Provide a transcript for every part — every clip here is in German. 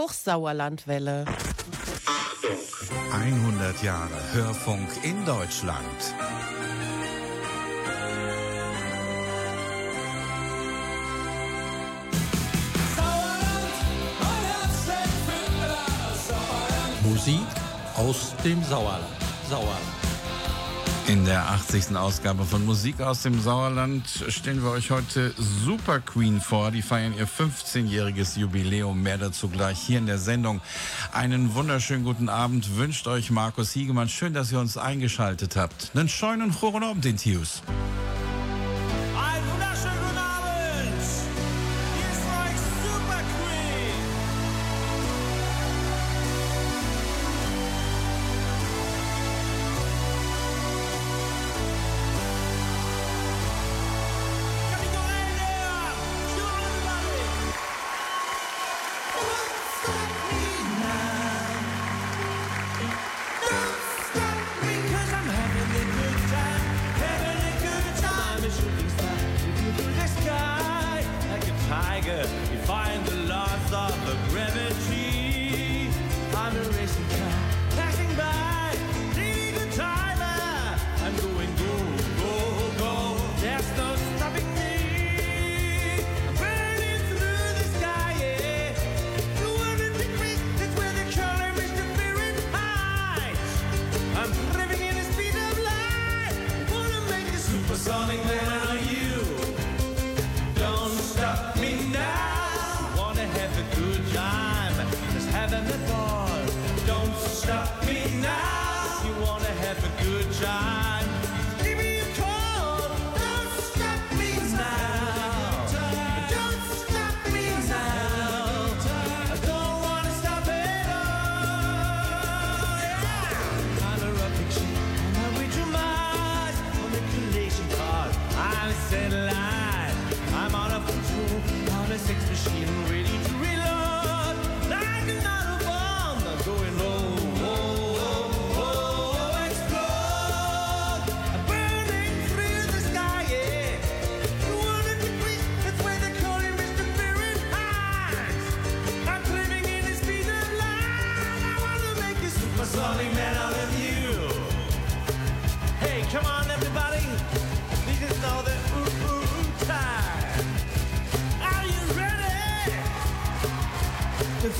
Hochsauerlandwelle. Achtung! 100 Jahre Hörfunk in Deutschland. Musik aus dem Sauerland. Sauerland. In der 80. Ausgabe von Musik aus dem Sauerland stellen wir euch heute Super Queen vor. Die feiern ihr 15-jähriges Jubiläum. Mehr dazu gleich hier in der Sendung. Einen wunderschönen guten Abend wünscht euch Markus Hiegemann. Schön, dass ihr uns eingeschaltet habt. Einen schönen Choron Abend, den Tius.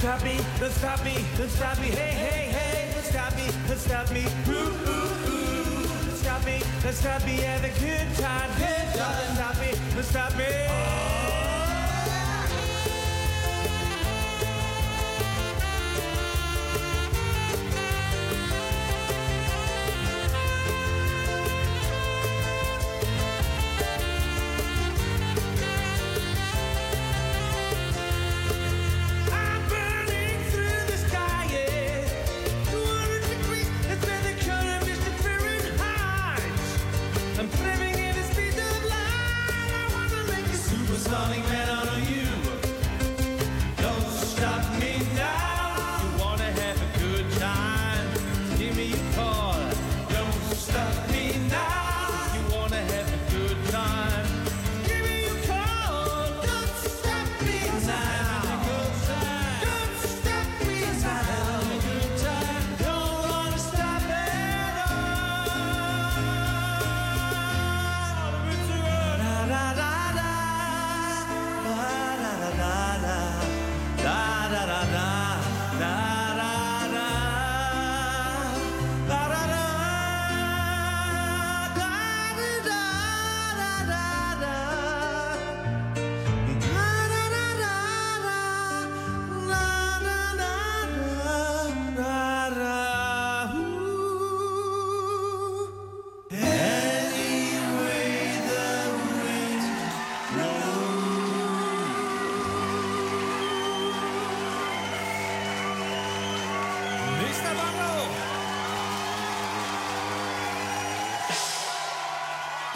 Stop me, don't stop me, don't stop me. Hey, hey, hey, don't stop me, don't stop me. Ooh ooh ooh. Don't stop me, don't stop me. Have a good time. Good time. Don't stop me, don't stop me.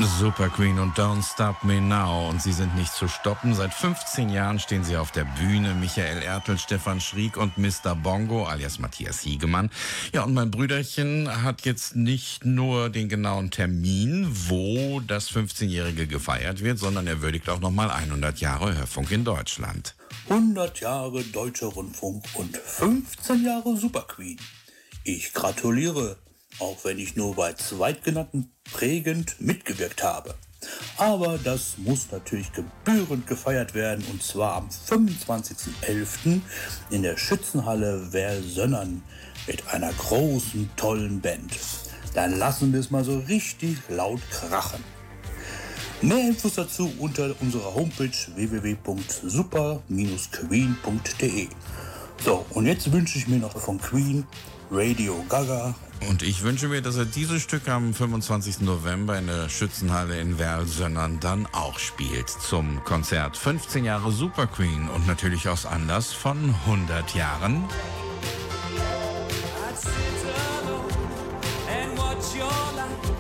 Super Queen und Don't Stop Me Now. Und sie sind nicht zu stoppen. Seit 15 Jahren stehen sie auf der Bühne. Michael Ertel, Stefan Schriek und Mr. Bongo, alias Matthias Hiegemann. Ja, und mein Brüderchen hat jetzt nicht nur den genauen Termin, wo das 15-Jährige gefeiert wird, sondern er würdigt auch nochmal 100 Jahre Hörfunk in Deutschland. 100 Jahre Deutscher Rundfunk und 15 Jahre Super Queen. Ich gratuliere, auch wenn ich nur bei zweitgenannten prägend mitgewirkt habe. Aber das muss natürlich gebührend gefeiert werden und zwar am 25.11. in der Schützenhalle Versönnern mit einer großen, tollen Band. Dann lassen wir es mal so richtig laut krachen. Mehr Infos dazu unter unserer Homepage www.super-queen.de. So, und jetzt wünsche ich mir noch von Queen Radio Gaga. Und ich wünsche mir, dass er dieses Stück am 25. November in der Schützenhalle in Werl-Sönnern dann auch spielt. Zum Konzert 15 Jahre Super Queen und natürlich aus Anlass von 100 Jahren. I'd sit alone and watch your light.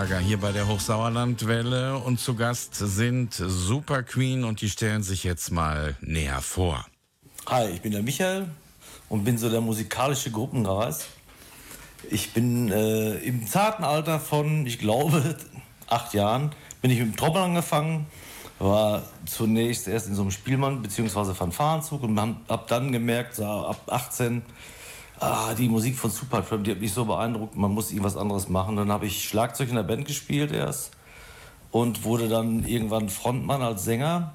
Gaga hier bei der Hochsauerlandwelle und zu Gast sind Super Queen und die stellen sich jetzt mal näher vor. Hi, ich bin der Michael und bin so der musikalische Gruppenreis. Ich bin äh, im zarten Alter von, ich glaube, acht Jahren, bin ich mit dem Trommel angefangen, war zunächst erst in so einem Spielmann- bzw. Fanfarenzug und habe dann gemerkt, so ab 18, ah, die Musik von Supertramp, die hat mich so beeindruckt, man muss irgendwas anderes machen. Dann habe ich Schlagzeug in der Band gespielt erst und wurde dann irgendwann Frontmann als Sänger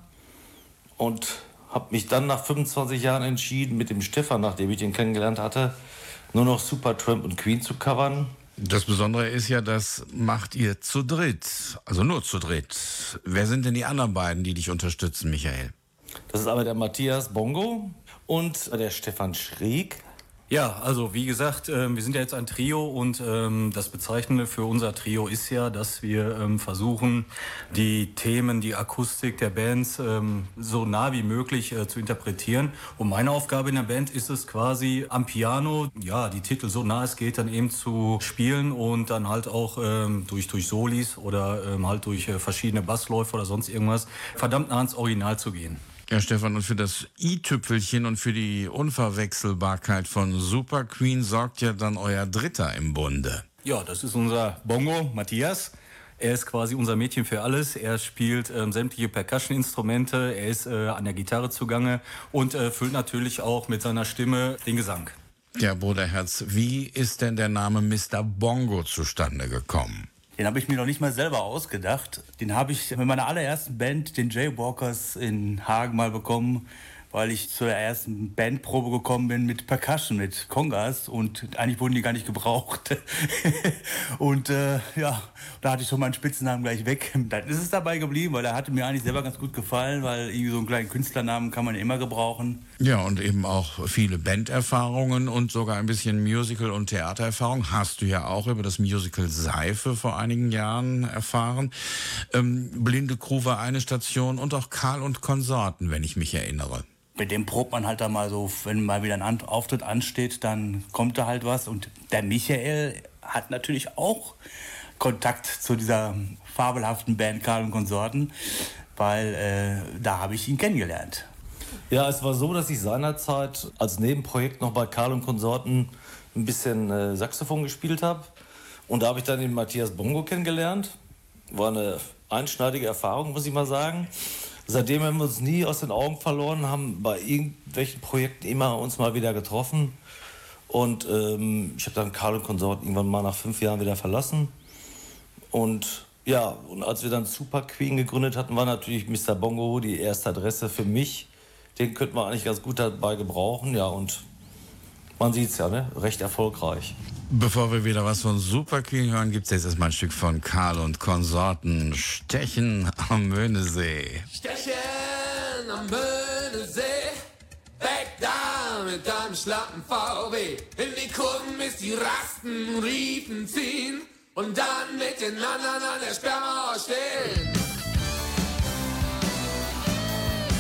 und habe mich dann nach 25 Jahren entschieden, mit dem Stefan, nachdem ich den kennengelernt hatte, nur noch Supertramp und Queen zu covern. Das Besondere ist ja, das macht ihr zu dritt, also nur zu dritt. Wer sind denn die anderen beiden, die dich unterstützen, Michael? Das ist aber der Matthias Bongo und der Stefan Schrieg. Ja, also wie gesagt, äh, wir sind ja jetzt ein Trio und ähm, das Bezeichnende für unser Trio ist ja, dass wir ähm, versuchen, die Themen, die Akustik der Bands ähm, so nah wie möglich äh, zu interpretieren. Und meine Aufgabe in der Band ist es quasi am Piano, ja, die Titel so nah es geht, dann eben zu spielen und dann halt auch ähm, durch, durch Solis oder ähm, halt durch äh, verschiedene Bassläufe oder sonst irgendwas verdammt nah ans Original zu gehen. Ja, Stefan, und für das i-Tüpfelchen und für die Unverwechselbarkeit von Super Queen sorgt ja dann euer Dritter im Bunde. Ja, das ist unser Bongo, Matthias. Er ist quasi unser Mädchen für alles. Er spielt ähm, sämtliche Percussion-Instrumente, er ist äh, an der Gitarre zugange und äh, füllt natürlich auch mit seiner Stimme den Gesang. Ja, Bruderherz, wie ist denn der Name Mr. Bongo zustande gekommen? Den habe ich mir noch nicht mal selber ausgedacht. Den habe ich mit meiner allerersten Band, den Jaywalkers, in Hagen mal bekommen, weil ich zur ersten Bandprobe gekommen bin mit Percussion, mit Kongas und eigentlich wurden die gar nicht gebraucht. und äh, ja, da hatte ich schon meinen Spitzennamen gleich weg. Dann ist es dabei geblieben, weil er hatte mir eigentlich selber ganz gut gefallen, weil irgendwie so einen kleinen Künstlernamen kann man immer gebrauchen. Ja, und eben auch viele Banderfahrungen und sogar ein bisschen Musical- und Theatererfahrung hast du ja auch über das Musical Seife vor einigen Jahren erfahren. Ähm, Blinde Crew war eine Station und auch Karl und Konsorten, wenn ich mich erinnere. Mit dem probt man halt da mal so, wenn mal wieder ein Auftritt ansteht, dann kommt da halt was. Und der Michael hat natürlich auch Kontakt zu dieser fabelhaften Band Karl und Konsorten, weil äh, da habe ich ihn kennengelernt. Ja, es war so, dass ich seinerzeit als Nebenprojekt noch bei Karl und Konsorten ein bisschen äh, Saxophon gespielt habe. Und da habe ich dann den Matthias Bongo kennengelernt. War eine einschneidige Erfahrung, muss ich mal sagen. Seitdem haben wir uns nie aus den Augen verloren, haben bei irgendwelchen Projekten immer uns mal wieder getroffen. Und ähm, ich habe dann Karl und Konsorten irgendwann mal nach fünf Jahren wieder verlassen. Und ja, und als wir dann Super Queen gegründet hatten, war natürlich Mr. Bongo die erste Adresse für mich. Den könnte man eigentlich ganz gut dabei gebrauchen. Ja, und man sieht es ja, ne? recht erfolgreich. Bevor wir wieder was von Super Queen hören, gibt es jetzt erstmal ein Stück von Karl und Konsorten. Stechen am Möhnesee. Stechen am Böhnesee, weg da mit deinem schlappen VW. In die Kurven bis die Rasten Riefen ziehen und dann mit den anderen an der Sperrmauer stehen.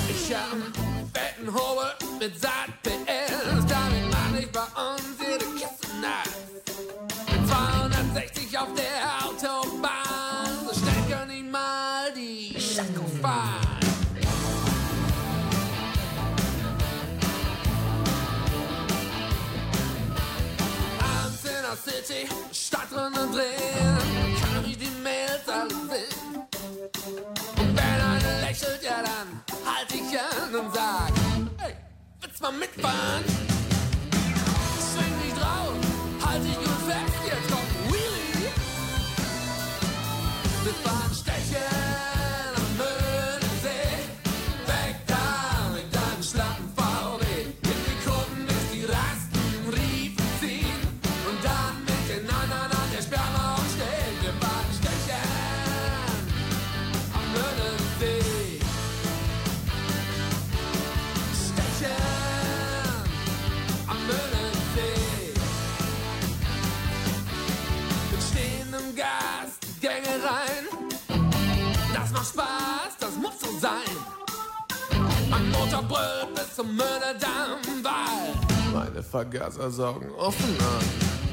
Ich hab einen fetten Hobel mit Saat ich bei uns jede Kiste nass. Mit 260 auf der Autobahn, so schnell kann ich mal die Schacko fahren. Abends in City, Stadt drinnen drehen, kann ich die Mails alle. Und wenn einer lächelt, ja dann halt ich an und sag, hey, willst mal mitfahren? Meine Vergaser saugen offen an.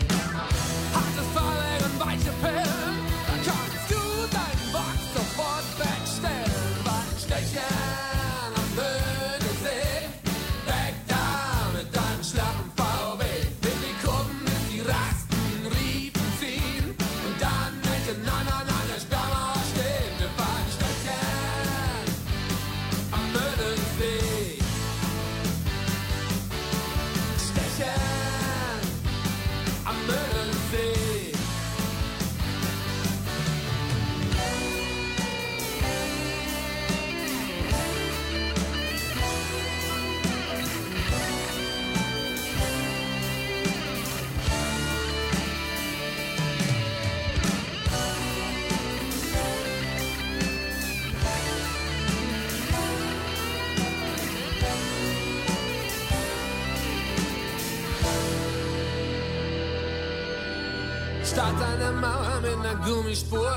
Einer Gummispur.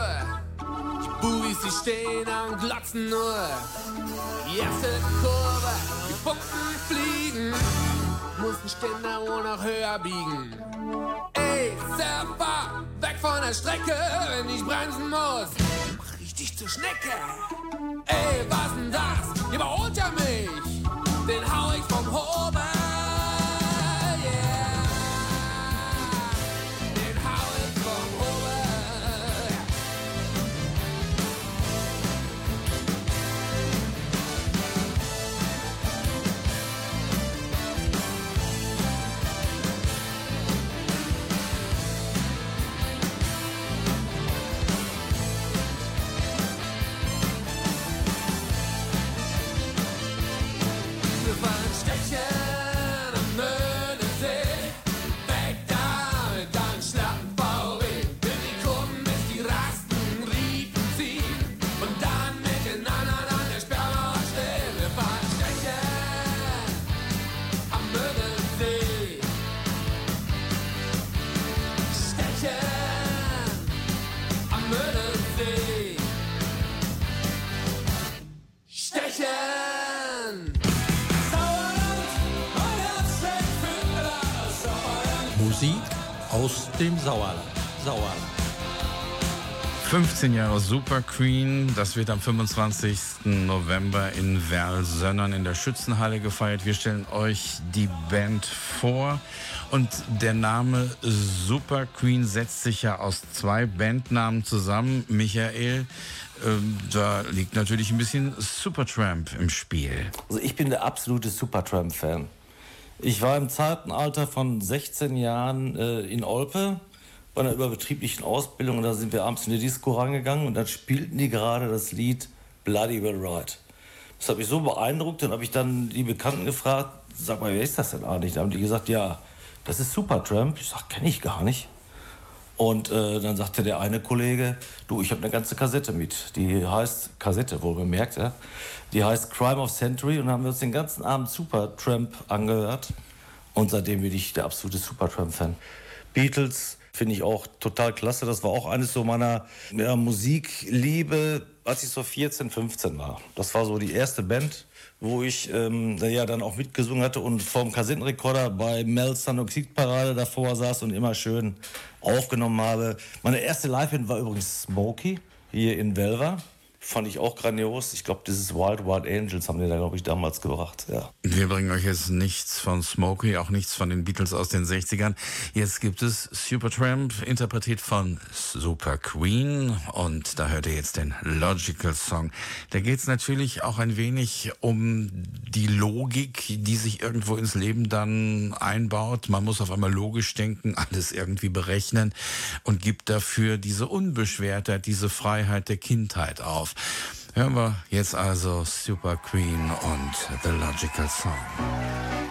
Die Bubis, die stehen und glotzen nur. Die erste Kurve, die Buchsen fliegen. Mussten Ständer wohl noch höher biegen. Ey, Surfer, weg von der Strecke, wenn ich bremsen muss. Mach ich dich zur Schnecke. Ey, was denn das? Überholt er mich? Dem Sauerland. Sauerland. 15 Jahre Super Queen, das wird am 25. November in Werl-Sönnern in der Schützenhalle gefeiert. Wir stellen euch die Band vor und der Name Super Queen setzt sich ja aus zwei Bandnamen zusammen. Michael, ähm, da liegt natürlich ein bisschen Supertramp im Spiel. Also ich bin der absolute Supertramp-Fan. Ich war im zarten Alter von 16 Jahren äh, in Olpe bei einer überbetrieblichen Ausbildung und da sind wir abends in die Disco rangegangen und dann spielten die gerade das Lied Bloody Well Right. Das hat mich so beeindruckt, dann habe ich dann die Bekannten gefragt, sag mal, wer ist das denn eigentlich? Da haben die gesagt, ja, das ist Supertramp. Ich sag, kenne ich gar nicht. Und äh, dann sagte der eine Kollege, du, ich habe eine ganze Kassette mit. Die heißt, Kassette wohl bemerkt, ja. Die heißt Crime of Century und haben wir uns den ganzen Abend Supertramp angehört. Und seitdem bin ich der absolute Supertramp-Fan. Beatles finde ich auch total klasse. Das war auch eines so meiner ja, Musikliebe, als ich so 14, 15 war. Das war so die erste Band, wo ich ähm, ja dann auch mitgesungen hatte und vorm Kassettenrekorder bei Mel Sanoxid Parade davor saß und immer schön aufgenommen habe. Meine erste Liveband war übrigens Smokey hier in Velva. Fand ich auch grandios. Ich glaube, dieses Wild Wild Angels haben die da, glaube ich, damals gebracht. Ja. Wir bringen euch jetzt nichts von Smokey, auch nichts von den Beatles aus den 60ern. Jetzt gibt es Supertramp, interpretiert von Super Queen. Und da hört ihr jetzt den Logical Song. Da geht es natürlich auch ein wenig um die Logik, die sich irgendwo ins Leben dann einbaut. Man muss auf einmal logisch denken, alles irgendwie berechnen und gibt dafür diese Unbeschwertheit, diese Freiheit der Kindheit auf. Hören wir jetzt also Super Queen und The Logical Song.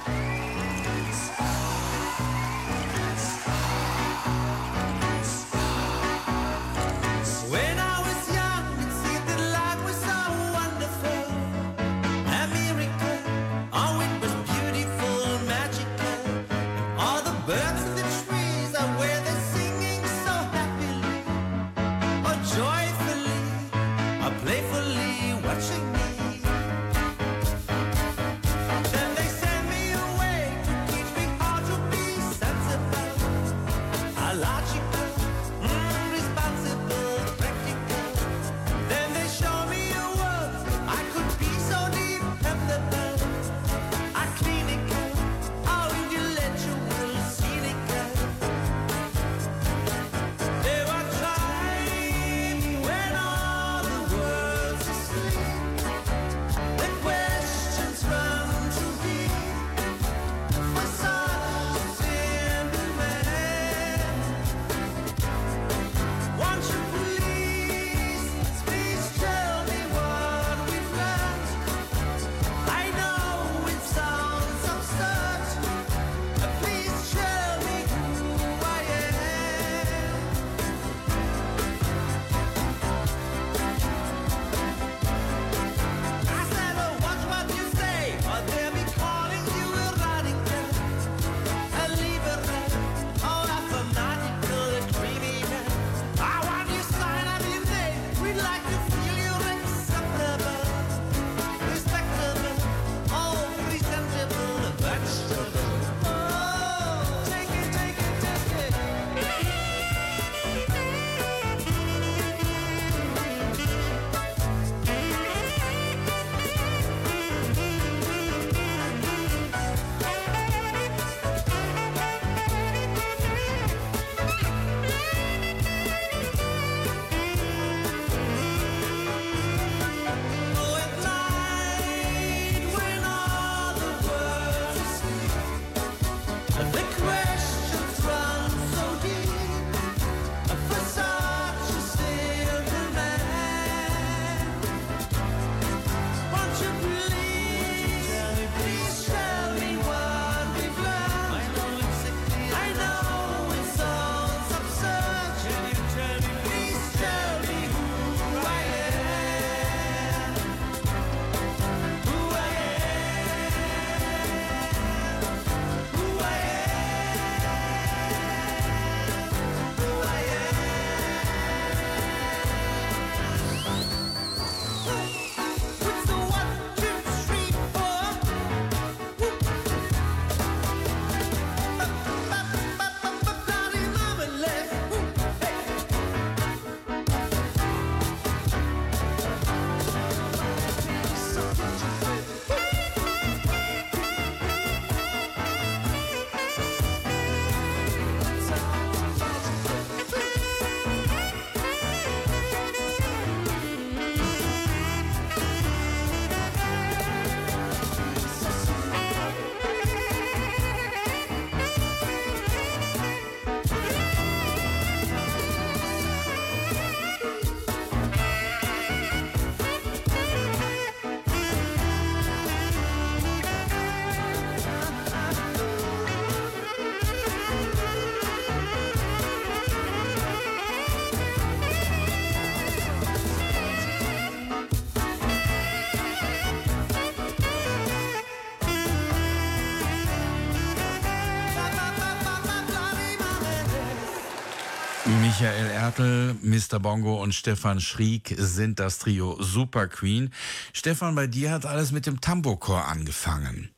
Michael Ertel, Mr. Bongo und Stefan Schriek sind das Trio Super Queen. Stefan, bei dir hat alles mit dem Tambourchor angefangen.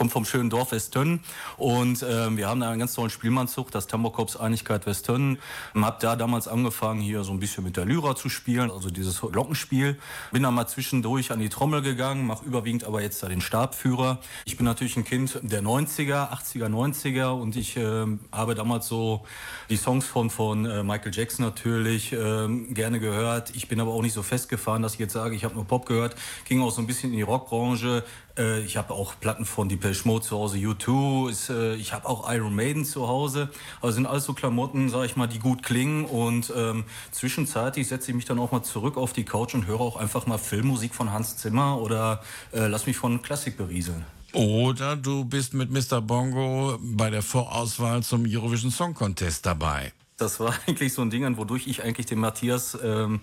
Komme vom schönen Dorf Westön und ähm, wir haben da einen ganz tollen Spielmannzug, das Tambourkorps Einigkeit Westön. Hab da damals angefangen, hier so ein bisschen mit der Lyra zu spielen, also dieses Glockenspiel. Bin dann mal zwischendurch an die Trommel gegangen, mache überwiegend aber jetzt da den Stabführer. Ich bin natürlich ein Kind der 90er, 80er, 90er und ich äh, habe damals so die Songs von, von äh, Michael Jackson natürlich äh, gerne gehört. Ich bin aber auch nicht so festgefahren, dass ich jetzt sage, ich habe nur Pop gehört. Ging auch so ein bisschen in die Rockbranche. Äh, ich habe auch Platten von Depeche Mode zu Hause, U2. Ist, äh, ich habe auch Iron Maiden zu Hause. Also sind alles so Klamotten, sag ich mal, die gut klingen. Und ähm, zwischenzeitlich setze ich mich dann auch mal zurück auf die Couch und höre auch einfach mal Filmmusik von Hans Zimmer oder äh, lass mich von Klassik berieseln. Oder du bist mit Mr. Bongo bei der Vorauswahl zum Eurovision Song Contest dabei. Das war eigentlich so ein Ding, wodurch ich eigentlich den Matthias ähm,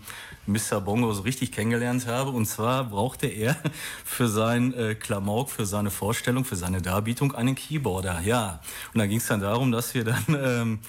Mr. Bongo so richtig kennengelernt habe. Und zwar brauchte er für sein äh, Klamauk, für seine Vorstellung, für seine Darbietung einen Keyboarder. Ja, und da ging es dann darum, dass wir dann ähm,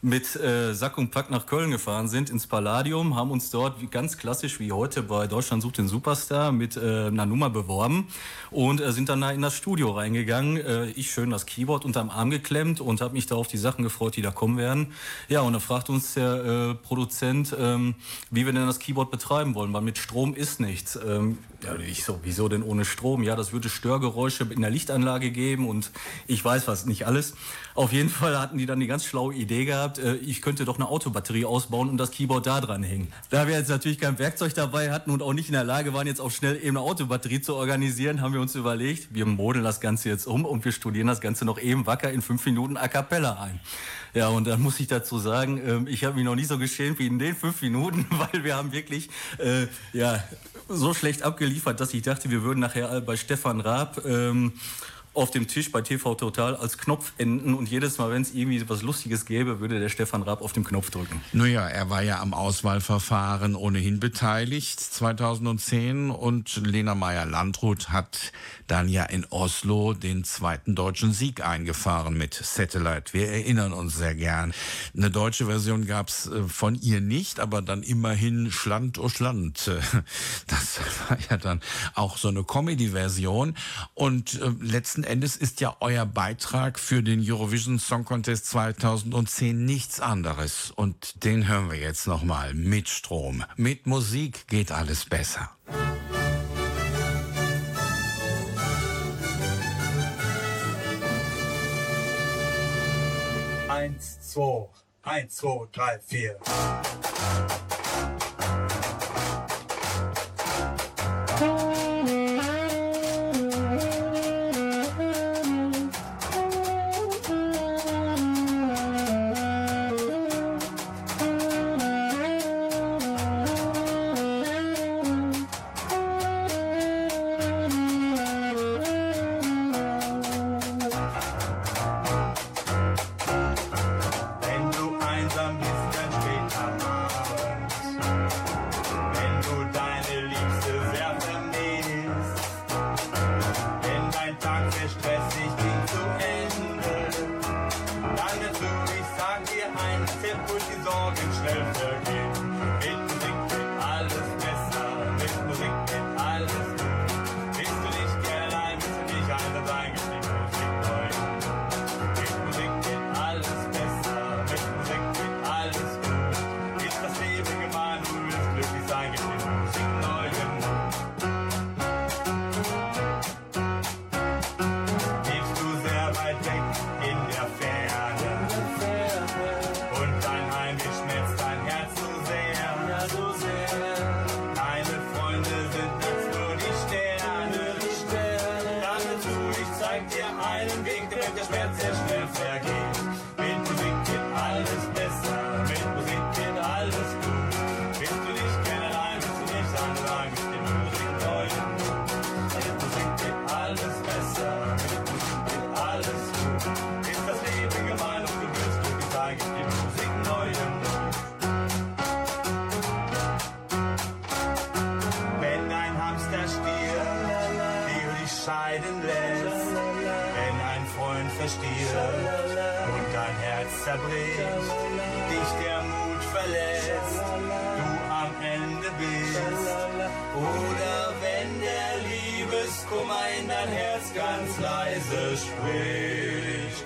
mit äh, Sack und Pack nach Köln gefahren sind, ins Palladium, haben uns dort wie, ganz klassisch wie heute bei Deutschland sucht den Superstar mit äh, einer Nummer beworben und äh, sind dann da in das Studio reingegangen. Äh, ich schön das Keyboard unterm Arm geklemmt und habe mich da auf die Sachen gefreut, die da kommen werden. Ja, und dann fragt uns der äh, Produzent, ähm, wie wir denn das Keyboard betreiben wollen, weil mit Strom ist nichts. Ähm, ja, ich so, wieso denn ohne Strom? Ja, das würde Störgeräusche in der Lichtanlage geben und ich weiß was, nicht alles. Auf jeden Fall hatten die dann die ganz schlaue Idee gehabt, äh, ich könnte doch eine Autobatterie ausbauen und das Keyboard da dran hängen. Da wir jetzt natürlich kein Werkzeug dabei hatten und auch nicht in der Lage waren, jetzt auch schnell eben eine Autobatterie zu organisieren, haben wir uns überlegt, wir modeln das Ganze jetzt um und wir studieren das Ganze noch eben wacker in fünf Minuten a cappella ein. Ja, und dann muss ich dazu sagen, ähm, ich habe mich noch nie so geschämt wie in den fünf Minuten, weil wir haben wirklich, äh, ja, so schlecht abgeliefert, dass ich dachte, wir würden nachher bei Stefan Raab ähm, auf dem Tisch bei TV Total als Knopf enden und jedes Mal, wenn es irgendwie was Lustiges gäbe, würde der Stefan Raab auf den Knopf drücken. Naja, er war ja am Auswahlverfahren ohnehin beteiligt 2010 und Lena Meyer-Landrut hat dann ja in Oslo den zweiten deutschen Sieg eingefahren mit Satellite. Wir erinnern uns sehr gern. Eine deutsche Version gab's äh, von ihr nicht, aber dann immerhin Schland o Schland. Das war ja dann auch so eine Comedy-Version und äh, letzten Endes ist ja euer Beitrag für den Eurovision Song Contest 2010 nichts anderes. Und den hören wir jetzt nochmal mit Strom. Mit Musik geht alles besser. 2, 1, 2, 3, 4. Liebeskummer in dein Herz ganz leise spricht.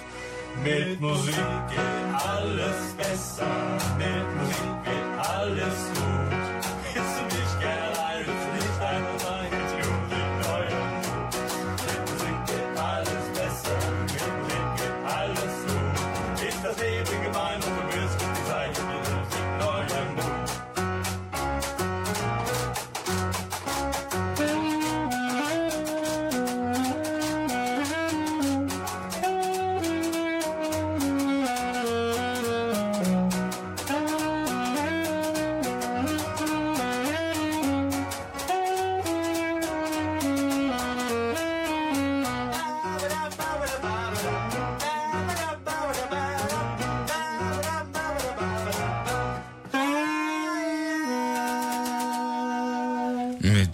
Mit Musik geht alles besser,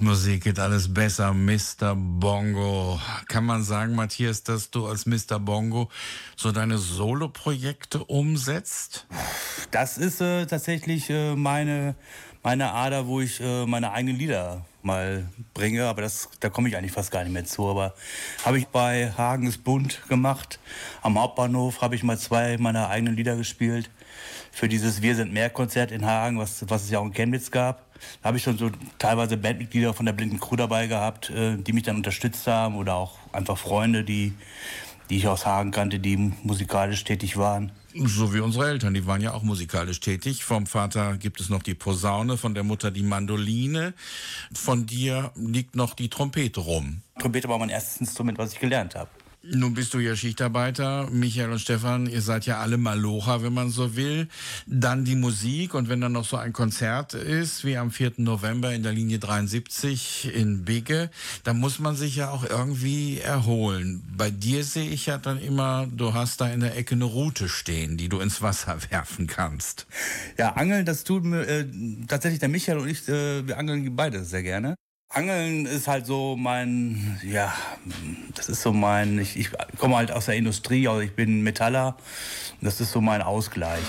Musik geht alles besser, Mr. Bongo. Kann man sagen, Matthias, dass du als Mr. Bongo so deine Solo-Projekte umsetzt? Das ist äh, tatsächlich äh, meine, meine Ader, wo ich äh, meine eigenen Lieder mal bringe, aber das, da komme ich eigentlich fast gar nicht mehr zu. Aber habe ich bei Hagens Bund gemacht. Am Hauptbahnhof habe ich mal zwei meiner eigenen Lieder gespielt für dieses Wir sind mehr Konzert in Hagen, was, was es ja auch in Chemnitz gab. Da habe ich schon so teilweise Bandmitglieder von der Blinden Crew dabei gehabt, äh, die mich dann unterstützt haben oder auch einfach Freunde, die, die ich aus Hagen kannte, die musikalisch tätig waren. So wie unsere Eltern, die waren ja auch musikalisch tätig. Vom Vater gibt es noch die Posaune, von der Mutter die Mandoline. Von dir liegt noch die Trompete rum. Trompete war mein erstes Instrument, was ich gelernt habe. Nun bist du ja Schichtarbeiter, Michael und Stefan, ihr seid ja alle Malocher, wenn man so will. Dann die Musik und wenn dann noch so ein Konzert ist, wie am 4. November in der Linie 73 in Bigge, dann muss man sich ja auch irgendwie erholen. Bei dir sehe ich ja dann immer, du hast da in der Ecke eine Rute stehen, die du ins Wasser werfen kannst. Ja, Angeln, das tut mir äh, tatsächlich der Michael und ich, äh, wir angeln beide sehr gerne. Angeln ist halt so mein, ja, das ist so mein, ich, ich komme halt aus der Industrie, also ich bin Metaller, das ist so mein Ausgleich.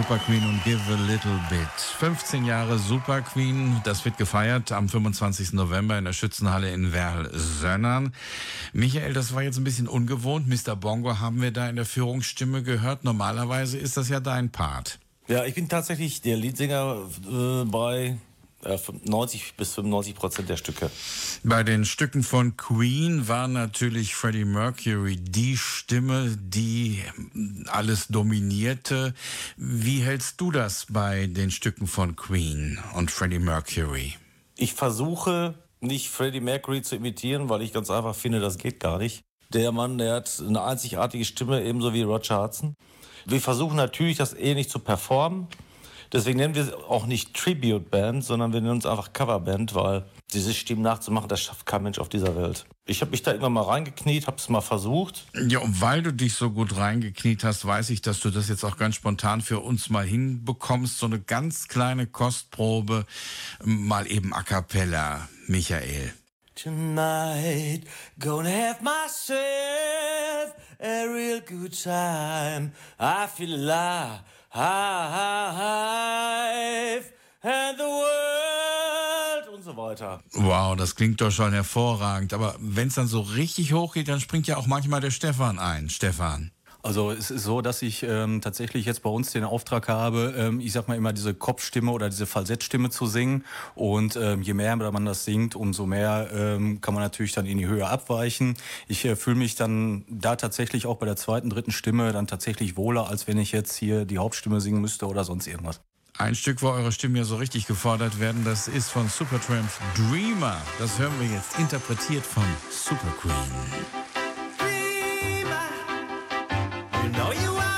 Super Queen und Give a Little Bit. 15 Jahre Super Queen, das wird gefeiert am 25. November in der Schützenhalle in Werl-Sönnern. Michael, das war jetzt ein bisschen ungewohnt. Mr. Bongo haben wir da in der Führungsstimme gehört. Normalerweise ist das ja dein Part. Ja, ich bin tatsächlich der Leadsänger äh, bei 90 bis 95 Prozent der Stücke. Bei den Stücken von Queen war natürlich Freddie Mercury die Stimme, die alles dominierte. Wie hältst du das bei den Stücken von Queen und Freddie Mercury? Ich versuche nicht Freddie Mercury zu imitieren, weil ich ganz einfach finde, das geht gar nicht. Der Mann, der hat eine einzigartige Stimme, ebenso wie Roger Hudson. Wir versuchen natürlich, das ähnlich zu performen. Deswegen nennen wir es auch nicht Tribute Band, sondern wir nennen uns einfach Coverband, weil diese Stimmen nachzumachen, das schafft kein Mensch auf dieser Welt. Ich habe mich da irgendwann mal reingekniet, habe es mal versucht. Ja, und weil du dich so gut reingekniet hast, weiß ich, dass du das jetzt auch ganz spontan für uns mal hinbekommst. So eine ganz kleine Kostprobe, mal eben a cappella, Michael. Tonight, gonna have myself a real good time. I feel alive, alive, and the world und so weiter. Wow, das klingt doch schon hervorragend. Aber wenn es dann so richtig hoch geht, dann springt ja auch manchmal der Stefan ein. Stefan. Also es ist so, dass ich ähm, tatsächlich jetzt bei uns den Auftrag habe, ähm, ich sag mal immer diese Kopfstimme oder diese Falsettstimme zu singen. Und ähm, je mehr man das singt, umso mehr ähm, kann man natürlich dann in die Höhe abweichen. Ich äh, fühle mich dann da tatsächlich auch bei der zweiten, dritten Stimme dann tatsächlich wohler, als wenn ich jetzt hier die Hauptstimme singen müsste oder sonst irgendwas. Ein Stück, wo eure Stimmen ja so richtig gefordert werden, das ist von Supertramp Dreamer. Das hören wir jetzt interpretiert von Super You know you are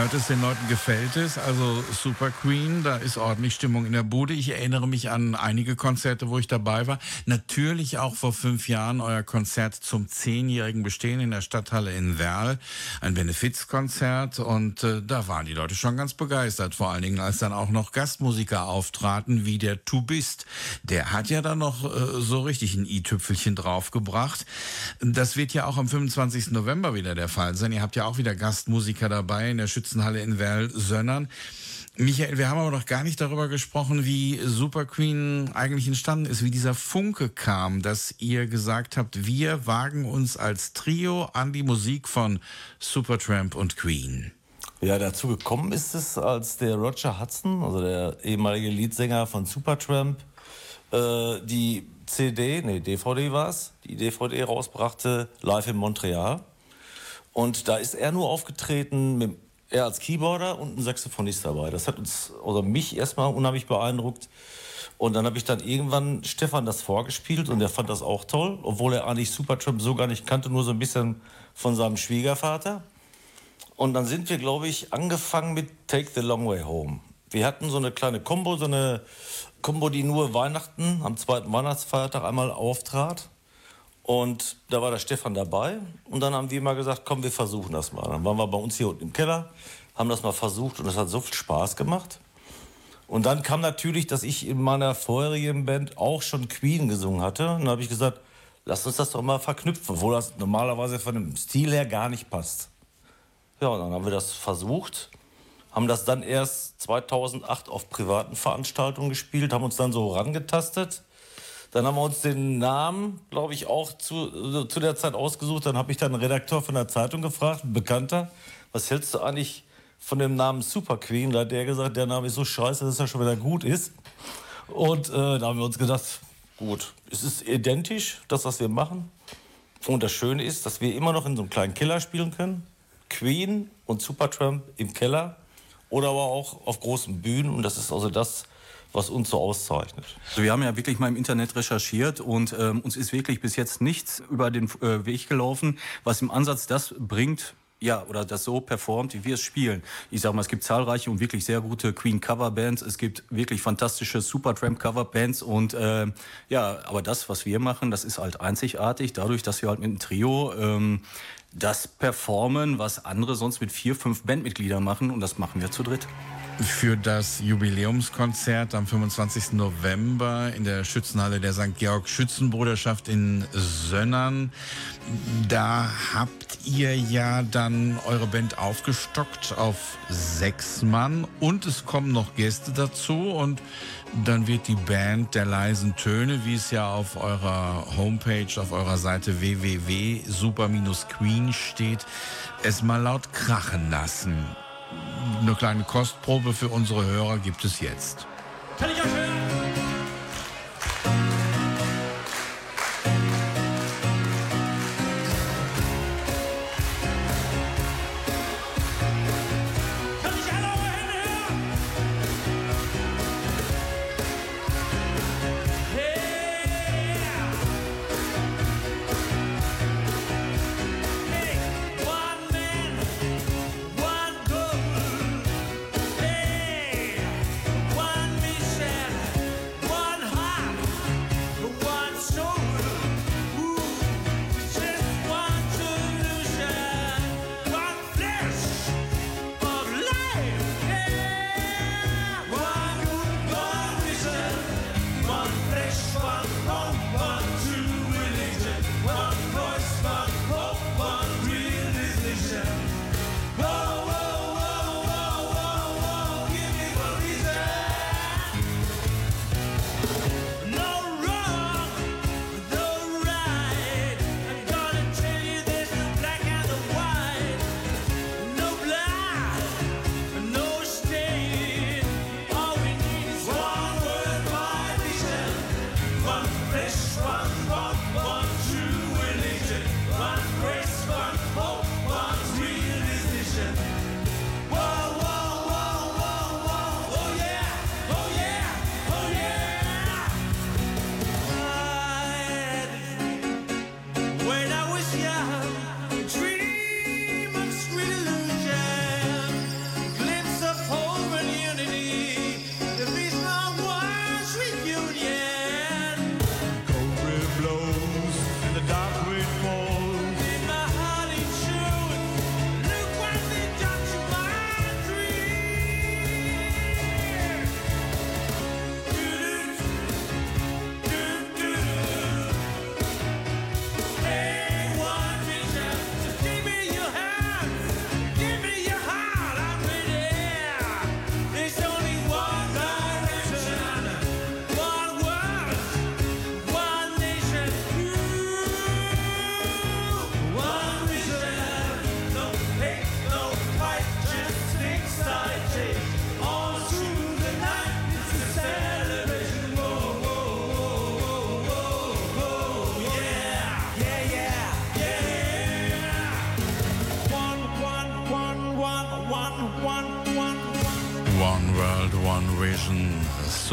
hört es, den Leuten gefällt es. Also Super Queen, da ist ordentlich Stimmung in der Bude. Ich erinnere mich an einige Konzerte, wo ich dabei war. Natürlich auch vor fünf Jahren euer Konzert zum zehnjährigen Bestehen in der Stadthalle in Werl. Ein Benefizkonzert und äh, da waren die Leute schon ganz begeistert. Vor allen Dingen, als dann auch noch Gastmusiker auftraten, wie der Tu Bist. Der hat ja dann noch äh, so richtig ein i-Tüpfelchen draufgebracht. Das wird ja auch am 25. November wieder der Fall sein. Ihr habt ja auch wieder Gastmusiker dabei in der Schützenhalle in Werl-Sönnern. Michael, wir haben aber noch gar nicht darüber gesprochen, wie Super Queen eigentlich entstanden ist, wie dieser Funke kam, dass ihr gesagt habt, wir wagen uns als Trio an die Musik von Supertramp und Queen. Ja, dazu gekommen ist es, als der Roger Hudson, also der ehemalige Leadsänger von Supertramp, äh, die CD, nee, DVD war es, die DVD rausbrachte, live in Montreal. Und da ist er nur aufgetreten, mit, er als Keyboarder und ein Saxophonist dabei. Das hat uns, oder mich erstmal unheimlich beeindruckt. Und dann habe ich dann irgendwann Stefan das vorgespielt und der fand das auch toll, obwohl er eigentlich Supertramp so gar nicht kannte, nur so ein bisschen von seinem Schwiegervater. Und dann sind wir, glaube ich, angefangen mit Take the Long Way Home. Wir hatten so eine kleine Combo, so eine Combo, die nur Weihnachten, am zweiten Weihnachtsfeiertag einmal auftrat. Und da war der Stefan dabei. Und dann haben wir mal gesagt, komm, wir versuchen das mal. Dann waren wir bei uns hier unten im Keller, haben das mal versucht und es hat so viel Spaß gemacht. Und dann kam natürlich, dass ich in meiner vorherigen Band auch schon Queen gesungen hatte. Und dann habe ich gesagt, lass uns das doch mal verknüpfen, obwohl das normalerweise von dem Stil her gar nicht passt. Ja, und dann haben wir das versucht, haben das dann erst 2008 auf privaten Veranstaltungen gespielt, haben uns dann so rangetastet. Dann haben wir uns den Namen, glaube ich, auch zu, zu der Zeit ausgesucht. Dann habe ich dann einen Redakteur von der Zeitung gefragt, ein Bekannter, was hältst du eigentlich von dem Namen Super Queen? Da hat der gesagt, der Name ist so scheiße, dass er schon wieder gut ist. Und äh, da haben wir uns gedacht, gut, es ist identisch, das, was wir machen. Und das Schöne ist, dass wir immer noch in so einem kleinen Keller spielen können. Queen und Supertramp im Keller oder aber auch auf großen Bühnen. Und das ist also das, was uns so auszeichnet. Also wir haben ja wirklich mal im Internet recherchiert und ähm, uns ist wirklich bis jetzt nichts über den äh, Weg gelaufen, was im Ansatz das bringt, ja, oder das so performt, wie wir es spielen. Ich sag mal, es gibt zahlreiche und wirklich sehr gute Queen Cover Bands. Es gibt wirklich fantastische Supertramp Cover Bands und äh, ja, aber das, was wir machen, das ist halt einzigartig, dadurch, dass wir halt mit einem Trio ähm, das performen, was andere sonst mit vier, fünf Bandmitgliedern machen und das machen wir zu dritt für das Jubiläumskonzert am 25. November in der Schützenhalle der St. Georg Schützenbruderschaft in Sönnern. Da habt ihr ja dann eure Band aufgestockt auf sechs Mann und es kommen noch Gäste dazu und dann wird die Band der leisen Töne, wie es ja auf eurer Homepage, auf eurer Seite www.super-queen steht, es mal laut krachen lassen eine kleine Kostprobe für unsere Hörer gibt es jetzt. Kann ich ja schön.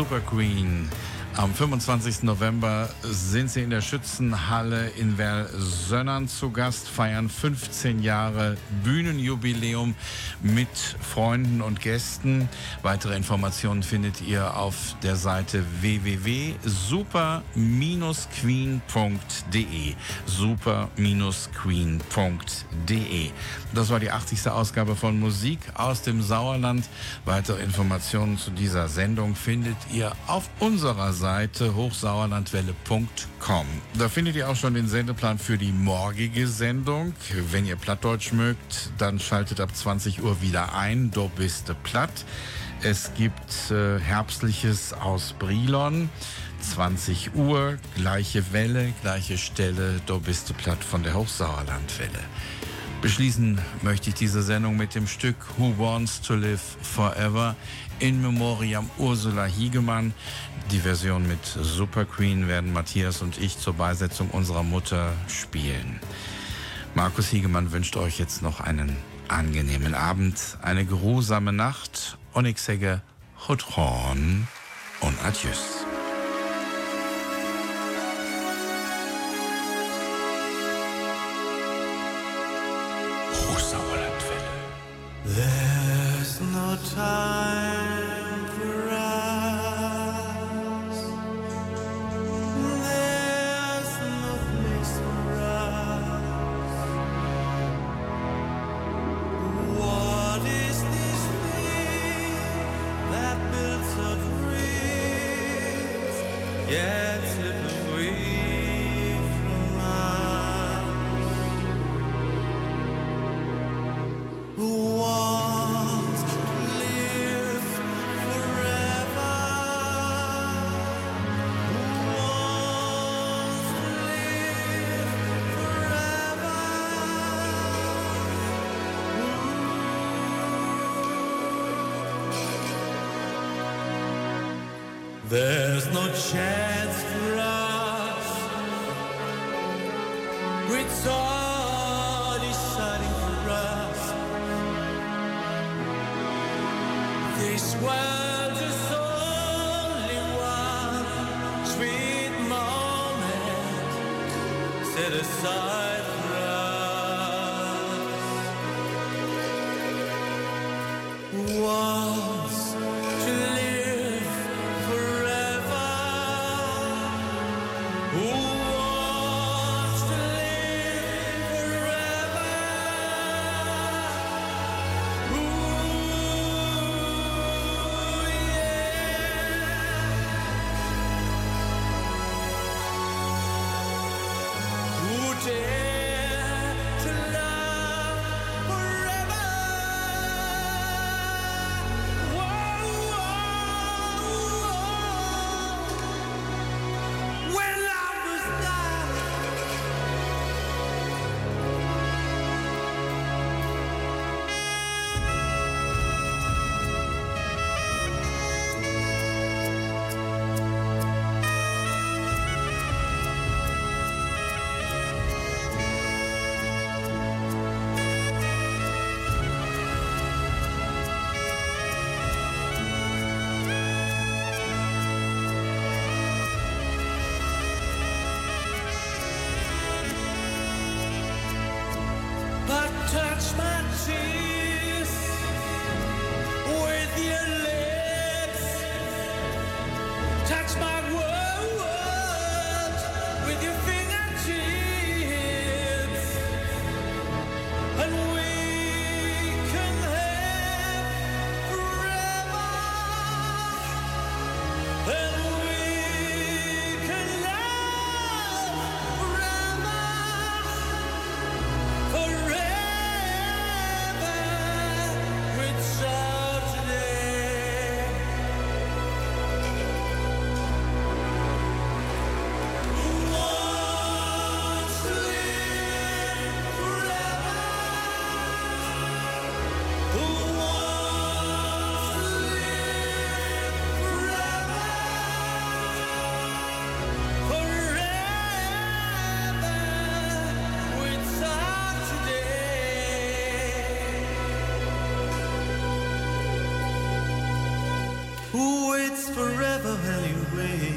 Super Queen. Am 25. November sind sie in der Schützenhalle in Versönnern zu Gast, feiern 15 Jahre Bühnenjubiläum mit Freunden und Gästen. Weitere Informationen findet ihr auf der Seite www.super-queen.de. super-queen.de. Das war die 80. Ausgabe von Musik aus dem Sauerland. Weitere Informationen zu dieser Sendung findet ihr auf unserer Seite hochsauerlandwelle.com. Da findet ihr auch schon den Sendeplan für die morgige Sendung. Wenn ihr Plattdeutsch mögt, dann schaltet ab 20 Uhr wieder ein. Du bist platt. Es gibt äh, Herbstliches aus Brilon. 20 Uhr, gleiche Welle, gleiche Stelle. Du bist platt von der Hochsauerlandwelle. Beschließen möchte ich diese Sendung mit dem Stück Who Wants to Live Forever in Memoriam Ursula Hiegemann. Die Version mit Super Queen werden Matthias und ich zur Beisetzung unserer Mutter spielen. Markus Hiegemann wünscht euch jetzt noch einen angenehmen Abend, eine geruhsame Nacht und ich sage Hotron und Adieus. There's no time side Touch my forever anyway.